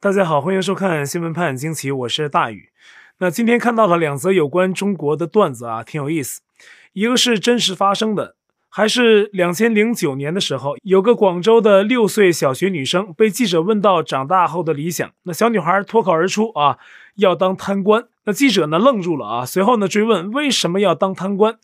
大家好，欢迎收看新闻判惊奇，我是大宇。那今天看到了两则有关中国的段子啊，挺有意思。一个是真实发生的，还是两千零九年的时候，有个广州的六岁小学女生被记者问到长大后的理想，那小女孩脱口而出啊，要当贪官。那记者呢愣住了啊，随后呢追问为什么要当贪官。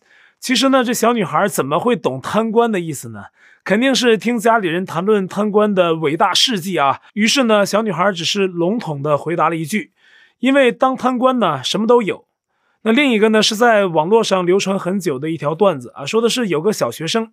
其实呢，这小女孩怎么会懂贪官的意思呢？肯定是听家里人谈论贪官的伟大事迹啊。于是呢，小女孩只是笼统的回答了一句：“因为当贪官呢，什么都有。”那另一个呢，是在网络上流传很久的一条段子啊，说的是有个小学生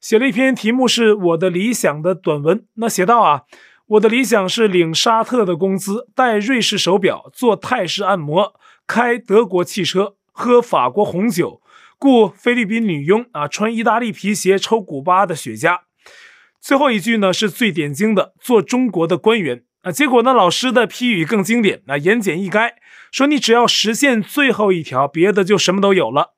写了一篇题目是我的理想的短文。那写道啊，我的理想是领沙特的工资，戴瑞士手表，做泰式按摩，开德国汽车，喝法国红酒。雇菲律宾女佣啊，穿意大利皮鞋，抽古巴的雪茄。最后一句呢是最点睛的，做中国的官员啊。结果呢，老师的批语更经典啊，言简意赅，说你只要实现最后一条，别的就什么都有了。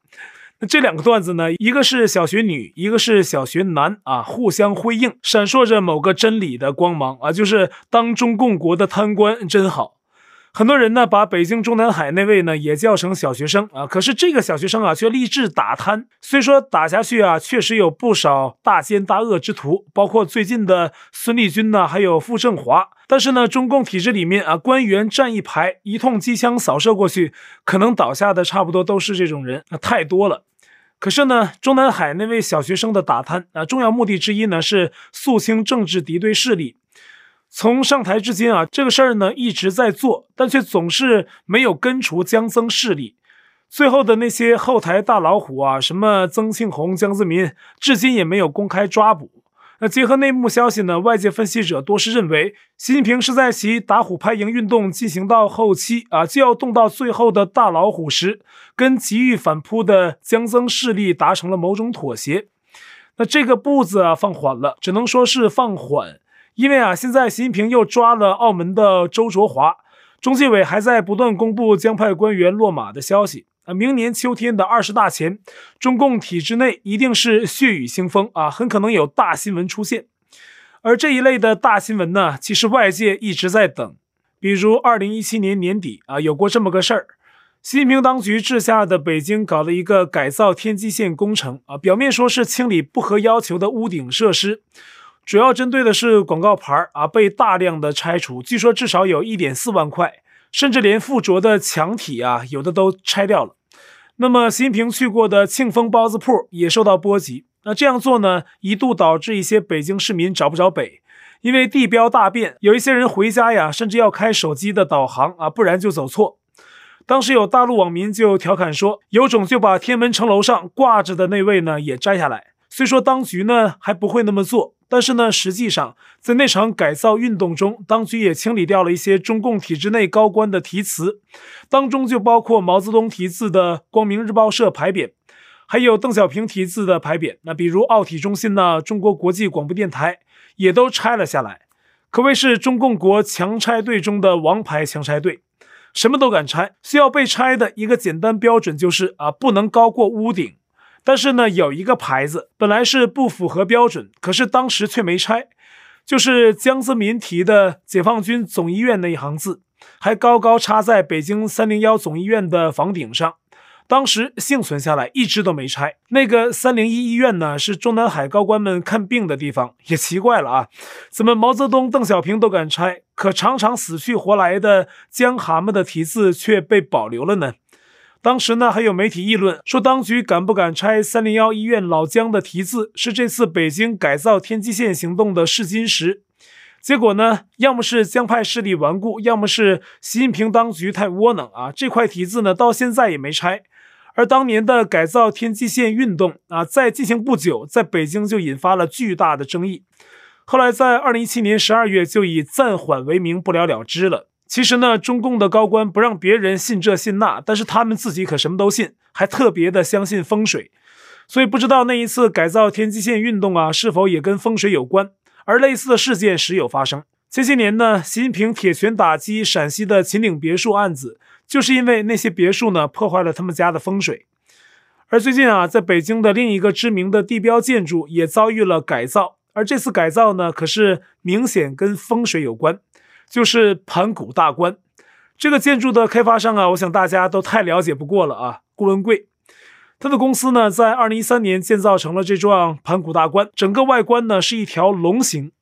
那这两个段子呢，一个是小学女，一个是小学男啊，互相辉映，闪烁着某个真理的光芒啊，就是当中共国的贪官真好。很多人呢，把北京中南海那位呢也叫成小学生啊，可是这个小学生啊却立志打贪。虽说打下去啊，确实有不少大奸大恶之徒，包括最近的孙立军呢，还有傅政华。但是呢，中共体制里面啊，官员站一排，一通机枪扫射过去，可能倒下的差不多都是这种人，那太多了。可是呢，中南海那位小学生的打贪啊，重要目的之一呢是肃清政治敌对势力。从上台至今啊，这个事儿呢一直在做，但却总是没有根除江曾势力。最后的那些后台大老虎啊，什么曾庆红、江泽民，至今也没有公开抓捕。那结合内幕消息呢，外界分析者多是认为，习近平是在其打虎拍蝇运动进行到后期啊，就要动到最后的大老虎时，跟急于反扑的江曾势力达成了某种妥协。那这个步子啊放缓了，只能说是放缓。因为啊，现在习近平又抓了澳门的周卓华，中纪委还在不断公布江派官员落马的消息啊。明年秋天的二十大前，中共体制内一定是血雨腥风啊，很可能有大新闻出现。而这一类的大新闻呢，其实外界一直在等。比如二零一七年年底啊，有过这么个事儿：习近平当局治下的北京搞了一个改造天际线工程啊，表面说是清理不合要求的屋顶设施。主要针对的是广告牌啊，被大量的拆除，据说至少有一点四万块，甚至连附着的墙体啊，有的都拆掉了。那么习近平去过的庆丰包子铺也受到波及。那这样做呢，一度导致一些北京市民找不着北，因为地标大变，有一些人回家呀，甚至要开手机的导航啊，不然就走错。当时有大陆网民就调侃说，有种就把天安门城楼上挂着的那位呢也摘下来。虽说当局呢还不会那么做。但是呢，实际上在那场改造运动中，当局也清理掉了一些中共体制内高官的题词，当中就包括毛泽东题字的光明日报社牌匾，还有邓小平题字的牌匾。那比如奥体中心呢，中国国际广播电台也都拆了下来，可谓是中共国强拆队中的王牌强拆队，什么都敢拆。需要被拆的一个简单标准就是啊，不能高过屋顶。但是呢，有一个牌子本来是不符合标准，可是当时却没拆，就是江泽民题的“解放军总医院”那一行字，还高高插在北京三零幺总医院的房顶上，当时幸存下来，一直都没拆。那个三零一医院呢，是中南海高官们看病的地方，也奇怪了啊，怎么毛泽东、邓小平都敢拆，可常常死去活来的江蛤蟆的题字却被保留了呢？当时呢，还有媒体议论说，当局敢不敢拆三零幺医院老江的题字，是这次北京改造天际线行动的试金石。结果呢，要么是江派势力顽固，要么是习近平当局太窝囊啊。这块题字呢，到现在也没拆。而当年的改造天际线运动啊，在进行不久，在北京就引发了巨大的争议。后来在二零一七年十二月，就以暂缓为名不了了之了。其实呢，中共的高官不让别人信这信那，但是他们自己可什么都信，还特别的相信风水。所以不知道那一次改造天际线运动啊，是否也跟风水有关？而类似的事件时有发生。前些年呢，习近平铁拳打击陕西的秦岭别墅案子，就是因为那些别墅呢破坏了他们家的风水。而最近啊，在北京的另一个知名的地标建筑也遭遇了改造，而这次改造呢，可是明显跟风水有关。就是盘古大观。这个建筑的开发商啊，我想大家都太了解不过了啊，顾文贵。他的公司呢，在二零一三年建造成了这幢盘古大观，整个外观呢是一条龙形，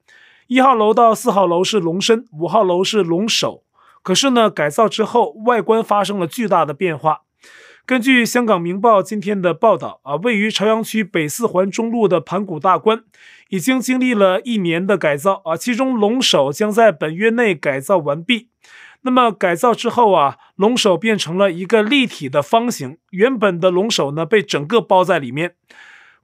一号楼到四号楼是龙身，五号楼是龙首。可是呢，改造之后，外观发生了巨大的变化。根据香港明报今天的报道啊，位于朝阳区北四环中路的盘古大观，已经经历了一年的改造啊，其中龙首将在本月内改造完毕。那么改造之后啊，龙首变成了一个立体的方形，原本的龙首呢被整个包在里面，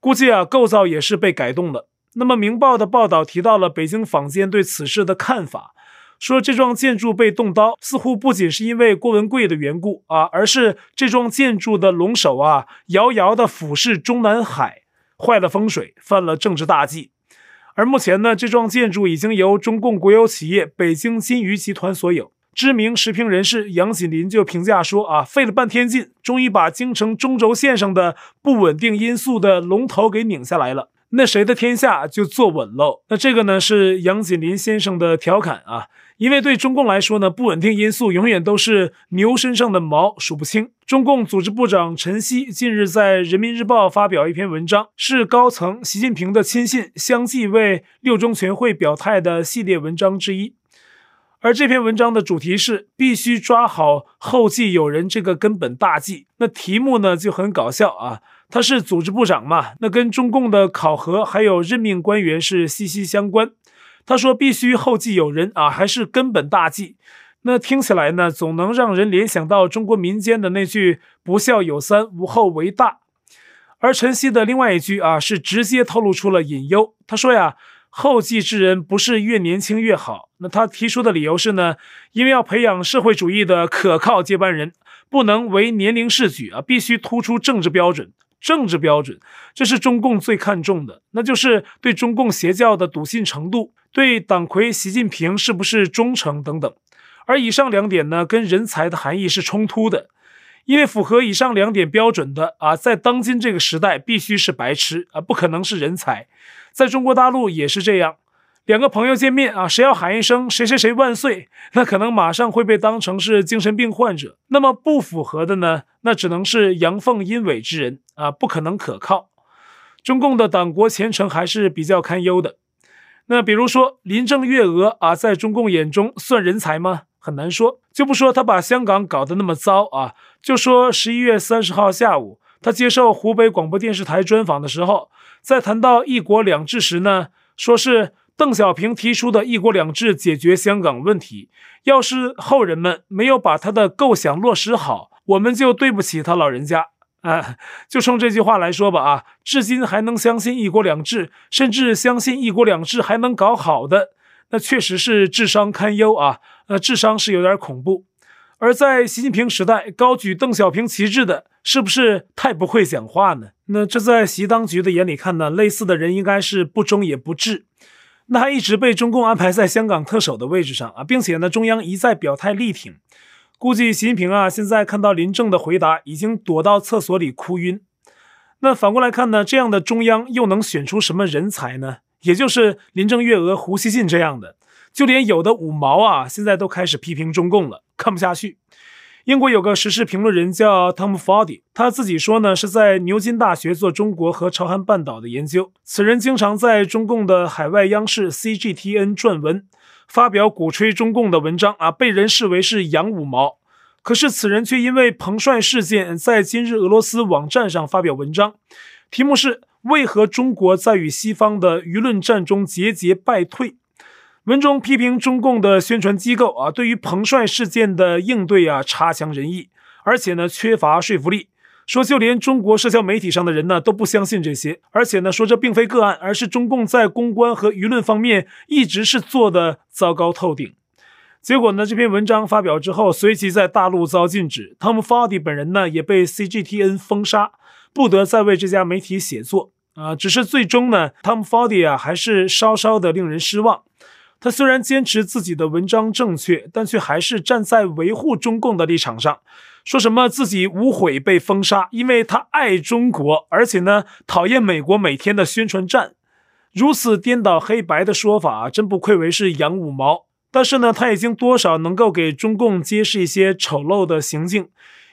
估计啊构造也是被改动了。那么明报的报道提到了北京坊间对此事的看法，说这幢建筑被动刀似乎不仅是因为郭文贵的缘故啊，而是这幢建筑的龙首啊遥遥的俯视中南海，坏了风水，犯了政治大忌。而目前呢，这幢建筑已经由中共国有企业北京金隅集团所有。知名时评人士杨锦麟就评价说：“啊，费了半天劲，终于把京城中轴线上的不稳定因素的龙头给拧下来了，那谁的天下就坐稳喽。”那这个呢是杨锦麟先生的调侃啊，因为对中共来说呢，不稳定因素永远都是牛身上的毛，数不清。中共组织部长陈希近日在人民日报发表一篇文章，是高层习近平的亲信相继为六中全会表态的系列文章之一。而这篇文章的主题是必须抓好后继有人这个根本大计。那题目呢就很搞笑啊，他是组织部长嘛，那跟中共的考核还有任命官员是息息相关。他说必须后继有人啊，还是根本大计。那听起来呢，总能让人联想到中国民间的那句“不孝有三，无后为大”。而陈希的另外一句啊，是直接透露出了隐忧。他说呀。后继之人不是越年轻越好。那他提出的理由是呢，因为要培养社会主义的可靠接班人，不能唯年龄试举啊，必须突出政治标准。政治标准，这是中共最看重的，那就是对中共邪教的笃信程度，对党魁习近平是不是忠诚等等。而以上两点呢，跟人才的含义是冲突的，因为符合以上两点标准的啊，在当今这个时代必须是白痴啊，不可能是人才。在中国大陆也是这样，两个朋友见面啊，谁要喊一声“谁谁谁万岁”，那可能马上会被当成是精神病患者。那么不符合的呢，那只能是阳奉阴违之人啊，不可能可靠。中共的党国前程还是比较堪忧的。那比如说林郑月娥啊，在中共眼中算人才吗？很难说。就不说他把香港搞得那么糟啊，就说十一月三十号下午，他接受湖北广播电视台专访的时候。在谈到“一国两制”时呢，说是邓小平提出的一国两制解决香港问题。要是后人们没有把他的构想落实好，我们就对不起他老人家。啊，就冲这句话来说吧，啊，至今还能相信一国两制，甚至相信一国两制还能搞好的，那确实是智商堪忧啊。呃，智商是有点恐怖。而在习近平时代，高举邓小平旗帜的，是不是太不会讲话呢？那这在习当局的眼里看呢，类似的人应该是不忠也不智。那还一直被中共安排在香港特首的位置上啊，并且呢，中央一再表态力挺。估计习近平啊，现在看到林郑的回答，已经躲到厕所里哭晕。那反过来看呢，这样的中央又能选出什么人才呢？也就是林郑月娥、胡锡进这样的。就连有的五毛啊，现在都开始批评中共了，看不下去。英国有个时事评论人叫 Tom Foddy，他自己说呢，是在牛津大学做中国和朝韩半岛的研究。此人经常在中共的海外央视 CGTN 撰文，发表鼓吹中共的文章啊，被人视为是养五毛。可是此人却因为彭帅事件，在今日俄罗斯网站上发表文章，题目是“为何中国在与西方的舆论战中节节败退”。文中批评中共的宣传机构啊，对于彭帅事件的应对啊差强人意，而且呢缺乏说服力。说就连中国社交媒体上的人呢都不相信这些，而且呢说这并非个案，而是中共在公关和舆论方面一直是做的糟糕透顶。结果呢这篇文章发表之后，随即在大陆遭禁止，Tom Foddy 本人呢也被 CGTN 封杀，不得再为这家媒体写作啊。只是最终呢，Tom Foddy 啊还是稍稍的令人失望。他虽然坚持自己的文章正确，但却还是站在维护中共的立场上，说什么自己无悔被封杀，因为他爱中国，而且呢讨厌美国每天的宣传战。如此颠倒黑白的说法，真不愧为是养五毛。但是呢，他已经多少能够给中共揭示一些丑陋的行径，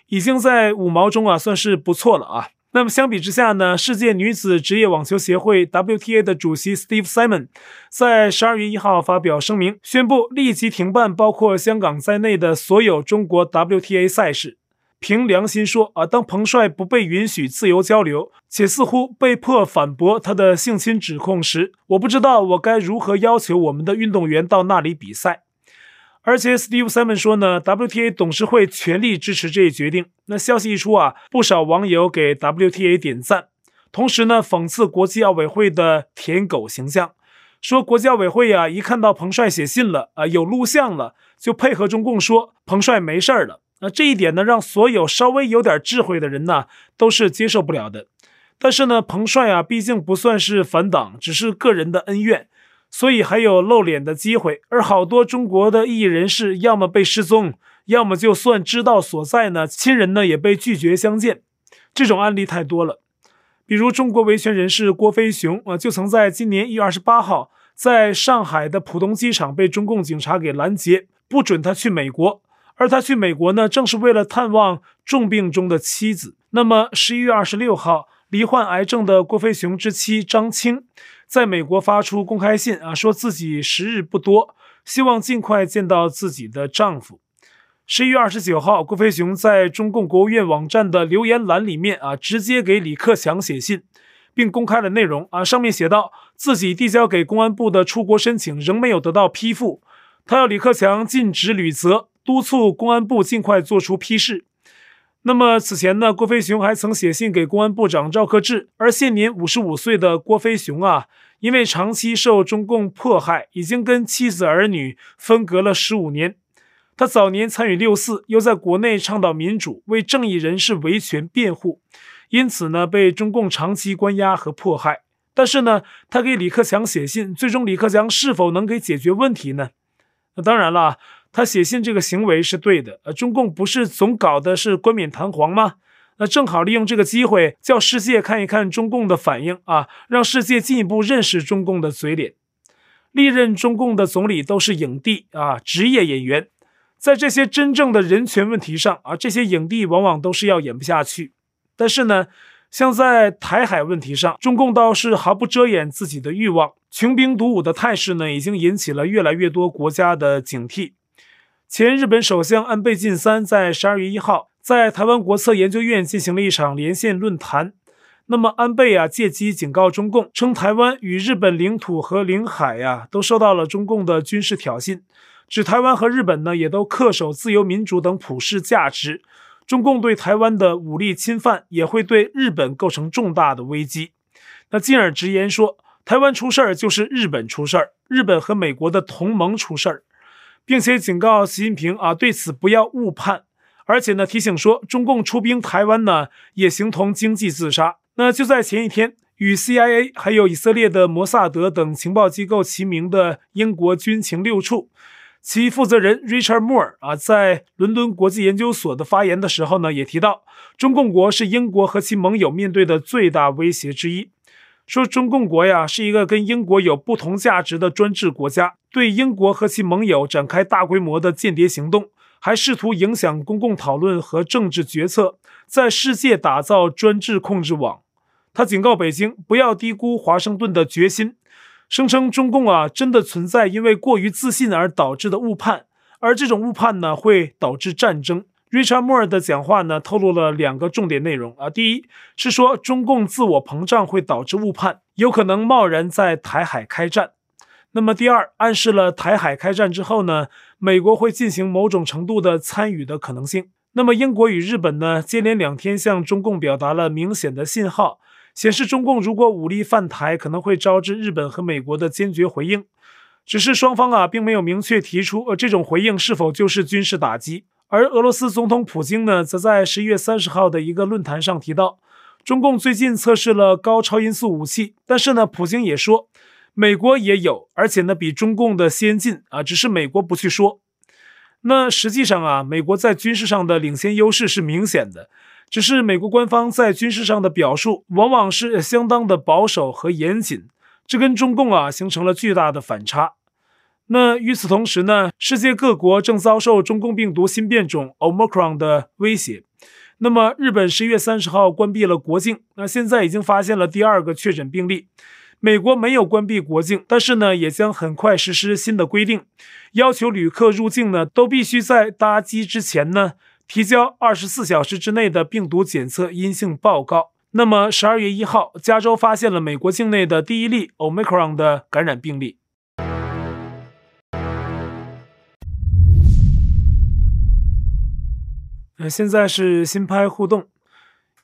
已经在五毛中啊算是不错了啊。那么相比之下呢，世界女子职业网球协会 WTA 的主席 Steve Simon 在十二月一号发表声明，宣布立即停办包括香港在内的所有中国 WTA 赛事。凭良心说啊，当彭帅不被允许自由交流，且似乎被迫反驳他的性侵指控时，我不知道我该如何要求我们的运动员到那里比赛。而且，Steve Simon 说呢，WTA 董事会全力支持这一决定。那消息一出啊，不少网友给 WTA 点赞，同时呢，讽刺国际奥委会的舔狗形象，说国际奥委会啊，一看到彭帅写信了啊，有录像了，就配合中共说彭帅没事儿了。那这一点呢，让所有稍微有点智慧的人呢，都是接受不了的。但是呢，彭帅啊，毕竟不算是反党，只是个人的恩怨。所以还有露脸的机会，而好多中国的异议人士要么被失踪，要么就算知道所在呢，亲人呢也被拒绝相见，这种案例太多了。比如中国维权人士郭飞雄啊，就曾在今年一月二十八号在上海的浦东机场被中共警察给拦截，不准他去美国，而他去美国呢，正是为了探望重病中的妻子。那么十一月二十六号，罹患癌症的郭飞雄之妻张青。在美国发出公开信啊，说自己时日不多，希望尽快见到自己的丈夫。十一月二十九号，郭飞雄在中共国务院网站的留言栏里面啊，直接给李克强写信，并公开了内容啊，上面写到自己递交给公安部的出国申请仍没有得到批复，他要李克强尽职履责，督促公安部尽快做出批示。那么此前呢，郭飞雄还曾写信给公安部长赵克志，而现年五十五岁的郭飞雄啊，因为长期受中共迫害，已经跟妻子儿女分隔了十五年。他早年参与六四，又在国内倡导民主，为正义人士维权辩护，因此呢，被中共长期关押和迫害。但是呢，他给李克强写信，最终李克强是否能给解决问题呢？那当然了。他写信这个行为是对的，呃，中共不是总搞的是冠冕堂皇吗？那正好利用这个机会，叫世界看一看中共的反应啊，让世界进一步认识中共的嘴脸。历任中共的总理都是影帝啊，职业演员，在这些真正的人权问题上啊，这些影帝往往都是要演不下去。但是呢，像在台海问题上，中共倒是毫不遮掩自己的欲望，穷兵黩武的态势呢，已经引起了越来越多国家的警惕。前日本首相安倍晋三在十二月一号在台湾国策研究院进行了一场连线论坛。那么安倍啊借机警告中共，称台湾与日本领土和领海呀、啊、都受到了中共的军事挑衅，指台湾和日本呢也都恪守自由民主等普世价值。中共对台湾的武力侵犯也会对日本构成重大的危机。那进而直言说，台湾出事儿就是日本出事儿，日本和美国的同盟出事儿。并且警告习近平啊，对此不要误判，而且呢提醒说，中共出兵台湾呢也形同经济自杀。那就在前一天，与 CIA 还有以色列的摩萨德等情报机构齐名的英国军情六处，其负责人 Richard Moore 啊，在伦敦国际研究所的发言的时候呢，也提到，中共国是英国和其盟友面对的最大威胁之一。说中共国呀是一个跟英国有不同价值的专制国家，对英国和其盟友展开大规模的间谍行动，还试图影响公共讨论和政治决策，在世界打造专制控制网。他警告北京不要低估华盛顿的决心，声称中共啊真的存在因为过于自信而导致的误判，而这种误判呢会导致战争。Richard Moore 的讲话呢，透露了两个重点内容啊。第一是说，中共自我膨胀会导致误判，有可能贸然在台海开战。那么第二，暗示了台海开战之后呢，美国会进行某种程度的参与的可能性。那么英国与日本呢，接连两天向中共表达了明显的信号，显示中共如果武力犯台，可能会招致日本和美国的坚决回应。只是双方啊，并没有明确提出，呃，这种回应是否就是军事打击。而俄罗斯总统普京呢，则在十一月三十号的一个论坛上提到，中共最近测试了高超音速武器，但是呢，普京也说，美国也有，而且呢，比中共的先进啊，只是美国不去说。那实际上啊，美国在军事上的领先优势是明显的，只是美国官方在军事上的表述往往是相当的保守和严谨，这跟中共啊形成了巨大的反差。那与此同时呢，世界各国正遭受中共病毒新变种 Omicron 的威胁。那么，日本十一月三十号关闭了国境，那现在已经发现了第二个确诊病例。美国没有关闭国境，但是呢，也将很快实施新的规定，要求旅客入境呢都必须在搭机之前呢提交二十四小时之内的病毒检测阴性报告。那么，十二月一号，加州发现了美国境内的第一例 Omicron 的感染病例。现在是新拍互动，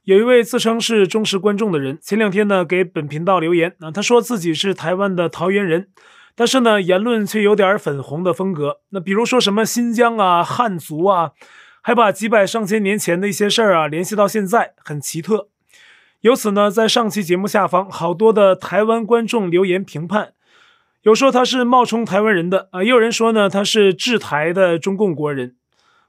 有一位自称是忠实观众的人，前两天呢给本频道留言啊，他说自己是台湾的桃园人，但是呢言论却有点粉红的风格，那比如说什么新疆啊、汉族啊，还把几百上千年前的一些事儿啊联系到现在，很奇特。由此呢，在上期节目下方，好多的台湾观众留言评判，有说他是冒充台湾人的啊，也有人说呢他是制台的中共国人。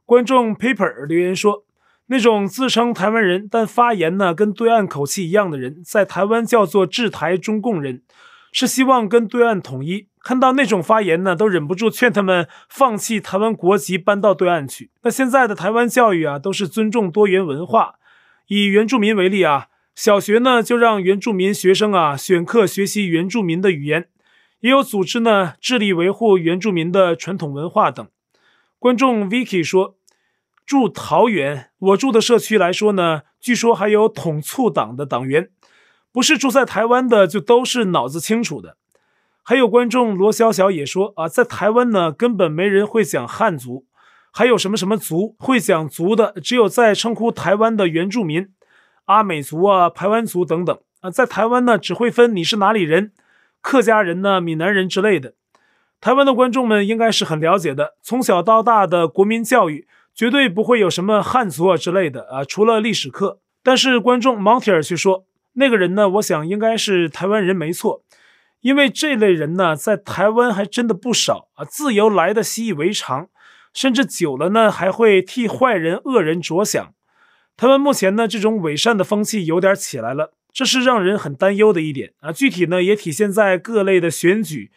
观众 Paper 留言说：“那种自称台湾人，但发言呢跟对岸口气一样的人，在台湾叫做制台中共人，是希望跟对岸统一。看到那种发言呢，都忍不住劝他们放弃台湾国籍，搬到对岸去。那现在的台湾教育啊，都是尊重多元文化。以原住民为例啊，小学呢就让原住民学生啊选课学习原住民的语言，也有组织呢致力维护原住民的传统文化等。”观众 Vicky 说。住桃园，我住的社区来说呢，据说还有统促党的党员，不是住在台湾的就都是脑子清楚的。还有观众罗小小也说啊，在台湾呢根本没人会讲汉族，还有什么什么族会讲族的，只有在称呼台湾的原住民，阿美族啊、排湾族等等啊，在台湾呢只会分你是哪里人，客家人呢、闽南人之类的。台湾的观众们应该是很了解的，从小到大的国民教育。绝对不会有什么汉族啊之类的啊，除了历史课。但是观众 Montier 却说，那个人呢，我想应该是台湾人没错，因为这类人呢，在台湾还真的不少啊。自由来的习以为常，甚至久了呢，还会替坏人恶人着想。台湾目前呢，这种伪善的风气有点起来了，这是让人很担忧的一点啊。具体呢，也体现在各类的选举。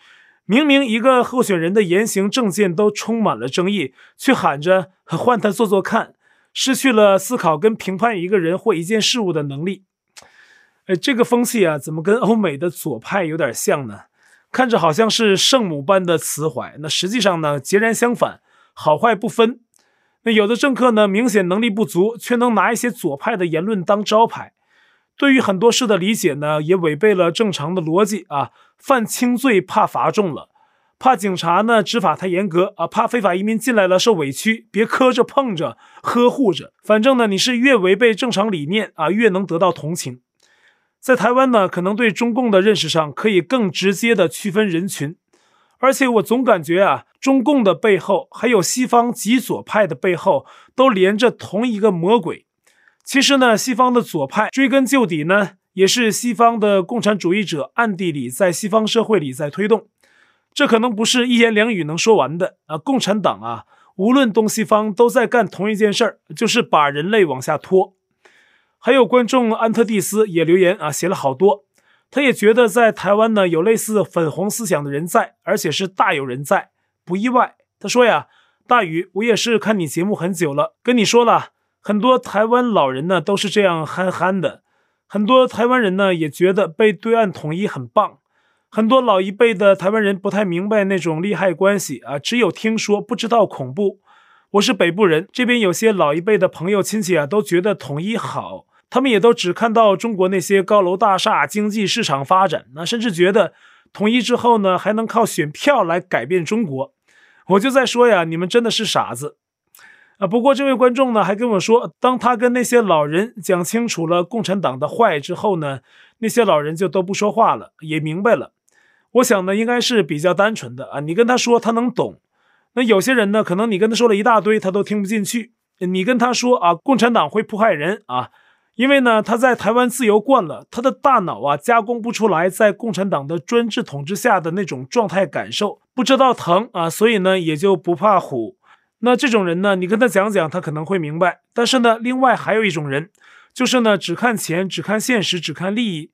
明明一个候选人的言行政见都充满了争议，却喊着换他做做看，失去了思考跟评判一个人或一件事物的能力。哎，这个风气啊，怎么跟欧美的左派有点像呢？看着好像是圣母般的慈怀，那实际上呢，截然相反，好坏不分。那有的政客呢，明显能力不足，却能拿一些左派的言论当招牌。对于很多事的理解呢，也违背了正常的逻辑啊。犯轻罪怕罚重了，怕警察呢执法太严格啊，怕非法移民进来了受委屈，别磕着碰着呵护着。反正呢，你是越违背正常理念啊，越能得到同情。在台湾呢，可能对中共的认识上可以更直接的区分人群，而且我总感觉啊，中共的背后还有西方极左派的背后都连着同一个魔鬼。其实呢，西方的左派追根究底呢，也是西方的共产主义者暗地里在西方社会里在推动。这可能不是一言两语能说完的啊！共产党啊，无论东西方都在干同一件事儿，就是把人类往下拖。还有观众安特蒂斯也留言啊，写了好多。他也觉得在台湾呢，有类似粉红思想的人在，而且是大有人在，不意外。他说呀，大宇，我也是看你节目很久了，跟你说了。很多台湾老人呢都是这样憨憨的，很多台湾人呢也觉得被对岸统一很棒，很多老一辈的台湾人不太明白那种利害关系啊，只有听说不知道恐怖。我是北部人，这边有些老一辈的朋友亲戚啊都觉得统一好，他们也都只看到中国那些高楼大厦、经济市场发展，那甚至觉得统一之后呢还能靠选票来改变中国。我就在说呀，你们真的是傻子。啊，不过这位观众呢还跟我说，当他跟那些老人讲清楚了共产党的坏之后呢，那些老人就都不说话了，也明白了。我想呢，应该是比较单纯的啊。你跟他说，他能懂。那有些人呢，可能你跟他说了一大堆，他都听不进去。你跟他说啊，共产党会迫害人啊，因为呢，他在台湾自由惯了，他的大脑啊加工不出来在共产党的专制统治下的那种状态感受，不知道疼啊，所以呢，也就不怕虎。那这种人呢，你跟他讲讲，他可能会明白。但是呢，另外还有一种人，就是呢，只看钱，只看现实，只看利益。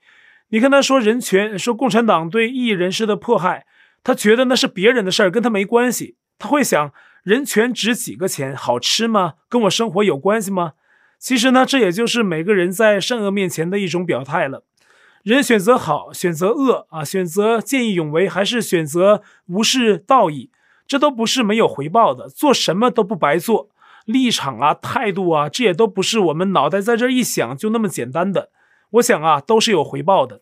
你跟他说人权，说共产党对异议人士的迫害，他觉得那是别人的事儿，跟他没关系。他会想，人权值几个钱？好吃吗？跟我生活有关系吗？其实呢，这也就是每个人在善恶面前的一种表态了。人选择好，选择恶啊，选择见义勇为，还是选择无视道义，这都不是没有回报的。做什么都不白做，立场啊、态度啊，这也都不是我们脑袋在这一想就那么简单的。我想啊，都是有回报的。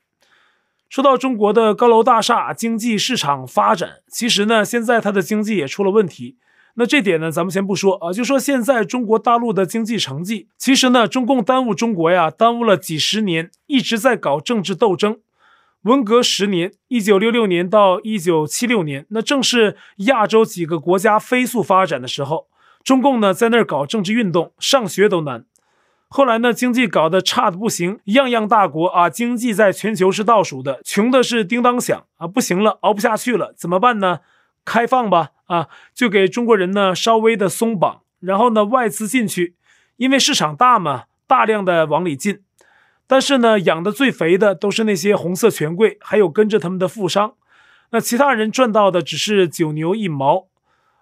说到中国的高楼大厦经济市场发展，其实呢，现在它的经济也出了问题。那这点呢，咱们先不说啊，就说现在中国大陆的经济成绩，其实呢，中共耽误中国呀，耽误了几十年，一直在搞政治斗争。文革十年，一九六六年到一九七六年，那正是亚洲几个国家飞速发展的时候，中共呢在那儿搞政治运动，上学都难。后来呢，经济搞得差的不行，样样大国啊，经济在全球是倒数的，穷的是叮当响啊，不行了，熬不下去了，怎么办呢？开放吧。啊，就给中国人呢稍微的松绑，然后呢外资进去，因为市场大嘛，大量的往里进。但是呢，养的最肥的都是那些红色权贵，还有跟着他们的富商。那其他人赚到的只是九牛一毛，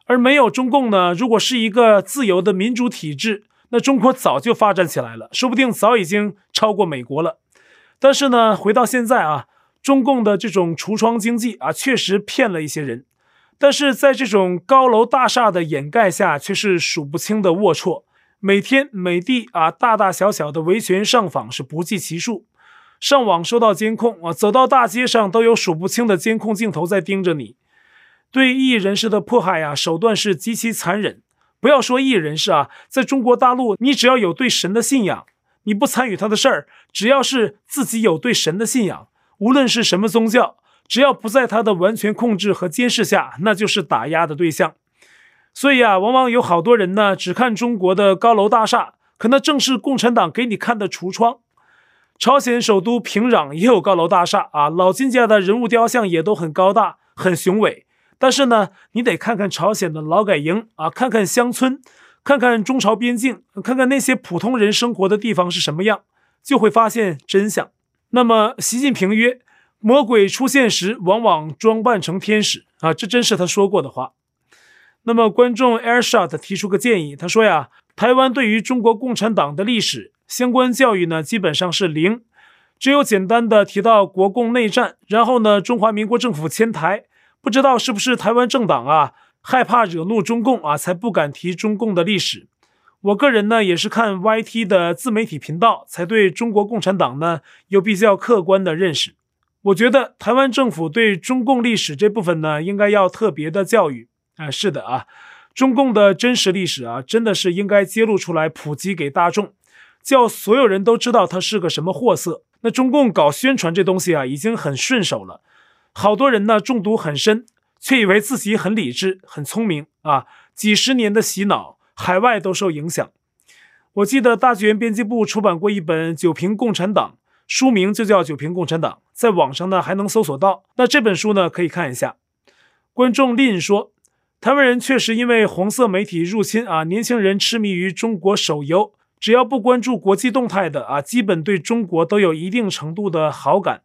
而没有中共呢。如果是一个自由的民主体制，那中国早就发展起来了，说不定早已经超过美国了。但是呢，回到现在啊，中共的这种橱窗经济啊，确实骗了一些人。但是在这种高楼大厦的掩盖下，却是数不清的龌龊。每天每地啊，大大小小的维权上访是不计其数。上网收到监控啊，走到大街上都有数不清的监控镜头在盯着你。对异人士的迫害啊，手段是极其残忍。不要说异人士啊，在中国大陆，你只要有对神的信仰，你不参与他的事儿，只要是自己有对神的信仰，无论是什么宗教。只要不在他的完全控制和监视下，那就是打压的对象。所以啊，往往有好多人呢，只看中国的高楼大厦，可那正是共产党给你看的橱窗。朝鲜首都平壤也有高楼大厦啊，老金家的人物雕像也都很高大、很雄伟。但是呢，你得看看朝鲜的劳改营啊，看看乡村，看看中朝边境，看看那些普通人生活的地方是什么样，就会发现真相。那么，习近平曰。魔鬼出现时，往往装扮成天使啊！这真是他说过的话。那么，观众 Airshot 提出个建议，他说呀，台湾对于中国共产党的历史相关教育呢，基本上是零，只有简单的提到国共内战，然后呢，中华民国政府迁台，不知道是不是台湾政党啊，害怕惹怒中共啊，才不敢提中共的历史。我个人呢，也是看 YT 的自媒体频道，才对中国共产党呢有比较客观的认识。我觉得台湾政府对中共历史这部分呢，应该要特别的教育啊、是的啊，中共的真实历史啊，真的是应该揭露出来，普及给大众，叫所有人都知道它是个什么货色。那中共搞宣传这东西啊，已经很顺手了，好多人呢中毒很深，却以为自己很理智、很聪明啊。几十年的洗脑，海外都受影响。我记得大剧院编辑部出版过一本《九评共产党》。书名就叫《九评共产党》，在网上呢还能搜索到。那这本书呢可以看一下。观众林说，台湾人确实因为红色媒体入侵啊，年轻人痴迷于中国手游，只要不关注国际动态的啊，基本对中国都有一定程度的好感。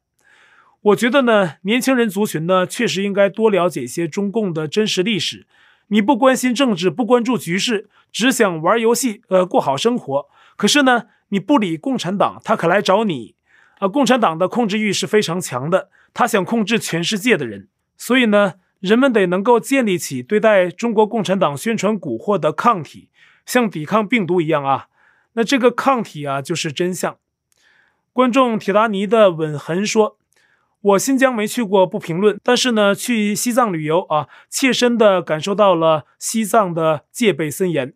我觉得呢，年轻人族群呢确实应该多了解一些中共的真实历史。你不关心政治，不关注局势，只想玩游戏，呃，过好生活。可是呢，你不理共产党，他可来找你。啊，共产党的控制欲是非常强的，他想控制全世界的人，所以呢，人们得能够建立起对待中国共产党宣传蛊惑的抗体，像抵抗病毒一样啊。那这个抗体啊，就是真相。观众铁达尼的吻痕说：“我新疆没去过，不评论。但是呢，去西藏旅游啊，切身的感受到了西藏的戒备森严，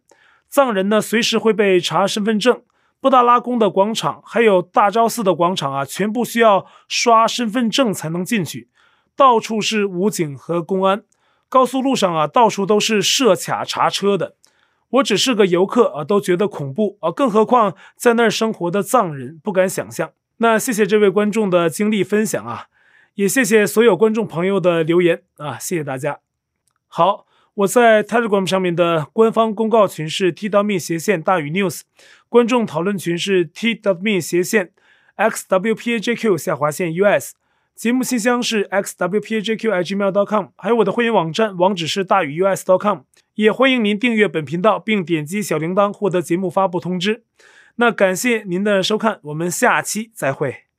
藏人呢，随时会被查身份证。”布达拉宫的广场，还有大昭寺的广场啊，全部需要刷身份证才能进去。到处是武警和公安，高速路上啊，到处都是设卡查车的。我只是个游客啊，都觉得恐怖啊，更何况在那儿生活的藏人，不敢想象。那谢谢这位观众的经历分享啊，也谢谢所有观众朋友的留言啊，谢谢大家。好。我在 Telegram 上面的官方公告群是 t.me 斜线大于 news，观众讨论群是 t.me 斜线 xwpajq 下划线 us，节目信箱是 xwpajq@gmail.com，还有我的会员网站，网址是大宇 us.com。也欢迎您订阅本频道，并点击小铃铛获得节目发布通知。那感谢您的收看，我们下期再会。